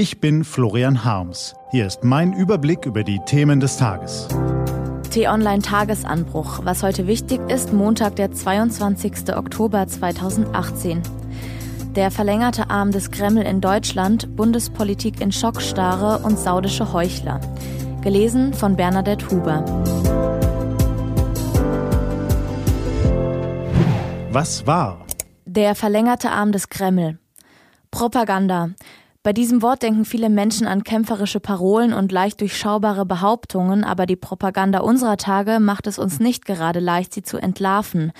Ich bin Florian Harms. Hier ist mein Überblick über die Themen des Tages. T-Online Tagesanbruch. Was heute wichtig ist, Montag, der 22. Oktober 2018. Der verlängerte Arm des Kreml in Deutschland, Bundespolitik in Schockstarre und saudische Heuchler. Gelesen von Bernadette Huber. Was war? Der verlängerte Arm des Kreml. Propaganda. Bei diesem Wort denken viele Menschen an kämpferische Parolen und leicht durchschaubare Behauptungen, aber die Propaganda unserer Tage macht es uns nicht gerade leicht, sie zu entlarven.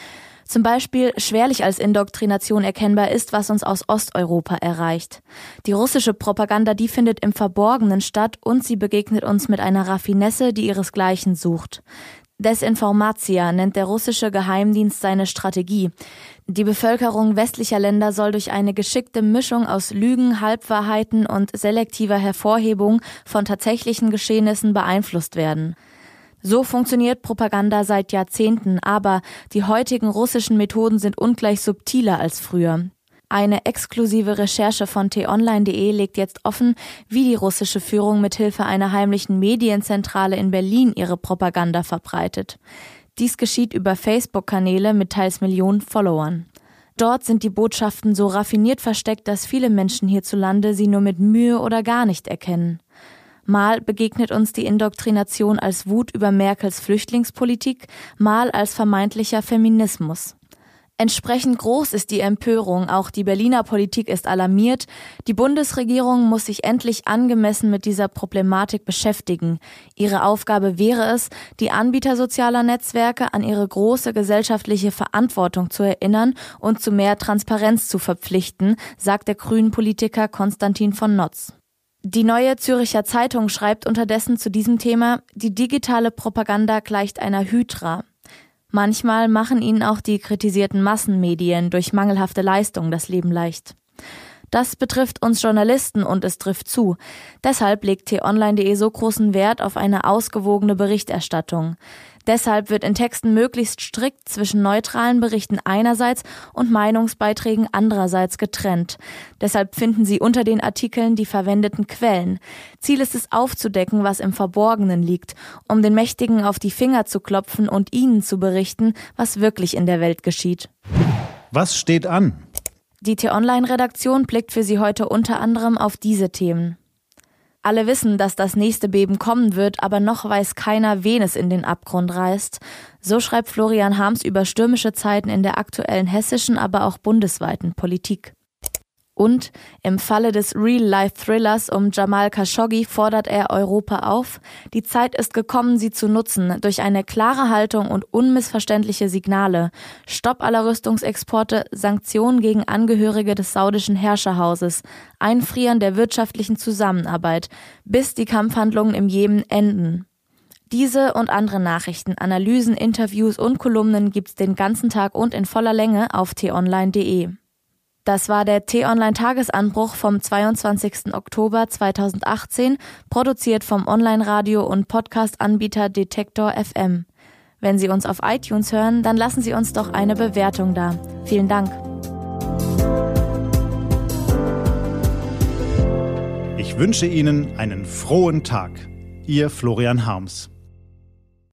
Zum Beispiel schwerlich als Indoktrination erkennbar ist, was uns aus Osteuropa erreicht. Die russische Propaganda, die findet im Verborgenen statt und sie begegnet uns mit einer Raffinesse, die ihresgleichen sucht. Desinformatia nennt der russische Geheimdienst seine Strategie. Die Bevölkerung westlicher Länder soll durch eine geschickte Mischung aus Lügen, Halbwahrheiten und selektiver Hervorhebung von tatsächlichen Geschehnissen beeinflusst werden. So funktioniert Propaganda seit Jahrzehnten, aber die heutigen russischen Methoden sind ungleich subtiler als früher. Eine exklusive Recherche von t-online.de legt jetzt offen, wie die russische Führung mithilfe einer heimlichen Medienzentrale in Berlin ihre Propaganda verbreitet. Dies geschieht über Facebook-Kanäle mit teils Millionen Followern. Dort sind die Botschaften so raffiniert versteckt, dass viele Menschen hierzulande sie nur mit Mühe oder gar nicht erkennen. Mal begegnet uns die Indoktrination als Wut über Merkels Flüchtlingspolitik, mal als vermeintlicher Feminismus. Entsprechend groß ist die Empörung, auch die Berliner Politik ist alarmiert. Die Bundesregierung muss sich endlich angemessen mit dieser Problematik beschäftigen. Ihre Aufgabe wäre es, die Anbieter sozialer Netzwerke an ihre große gesellschaftliche Verantwortung zu erinnern und zu mehr Transparenz zu verpflichten, sagt der grünen Politiker Konstantin von Notz. Die neue Züricher Zeitung schreibt unterdessen zu diesem Thema, die digitale Propaganda gleicht einer Hydra. Manchmal machen ihnen auch die kritisierten Massenmedien durch mangelhafte Leistung das Leben leicht. Das betrifft uns Journalisten und es trifft zu. Deshalb legt t-online.de so großen Wert auf eine ausgewogene Berichterstattung. Deshalb wird in Texten möglichst strikt zwischen neutralen Berichten einerseits und Meinungsbeiträgen andererseits getrennt. Deshalb finden Sie unter den Artikeln die verwendeten Quellen. Ziel ist es aufzudecken, was im Verborgenen liegt, um den Mächtigen auf die Finger zu klopfen und ihnen zu berichten, was wirklich in der Welt geschieht. Was steht an? Die T-Online-Redaktion blickt für Sie heute unter anderem auf diese Themen. Alle wissen, dass das nächste Beben kommen wird, aber noch weiß keiner, wen es in den Abgrund reißt. So schreibt Florian Harms über stürmische Zeiten in der aktuellen hessischen, aber auch bundesweiten Politik. Und im Falle des Real-Life-Thrillers um Jamal Khashoggi fordert er Europa auf, die Zeit ist gekommen, sie zu nutzen, durch eine klare Haltung und unmissverständliche Signale. Stopp aller Rüstungsexporte, Sanktionen gegen Angehörige des saudischen Herrscherhauses, Einfrieren der wirtschaftlichen Zusammenarbeit, bis die Kampfhandlungen im Jemen enden. Diese und andere Nachrichten, Analysen, Interviews und Kolumnen gibt's den ganzen Tag und in voller Länge auf t-online.de. Das war der T-Online-Tagesanbruch vom 22. Oktober 2018, produziert vom Online-Radio- und Podcast-Anbieter Detektor FM. Wenn Sie uns auf iTunes hören, dann lassen Sie uns doch eine Bewertung da. Vielen Dank. Ich wünsche Ihnen einen frohen Tag. Ihr Florian Harms.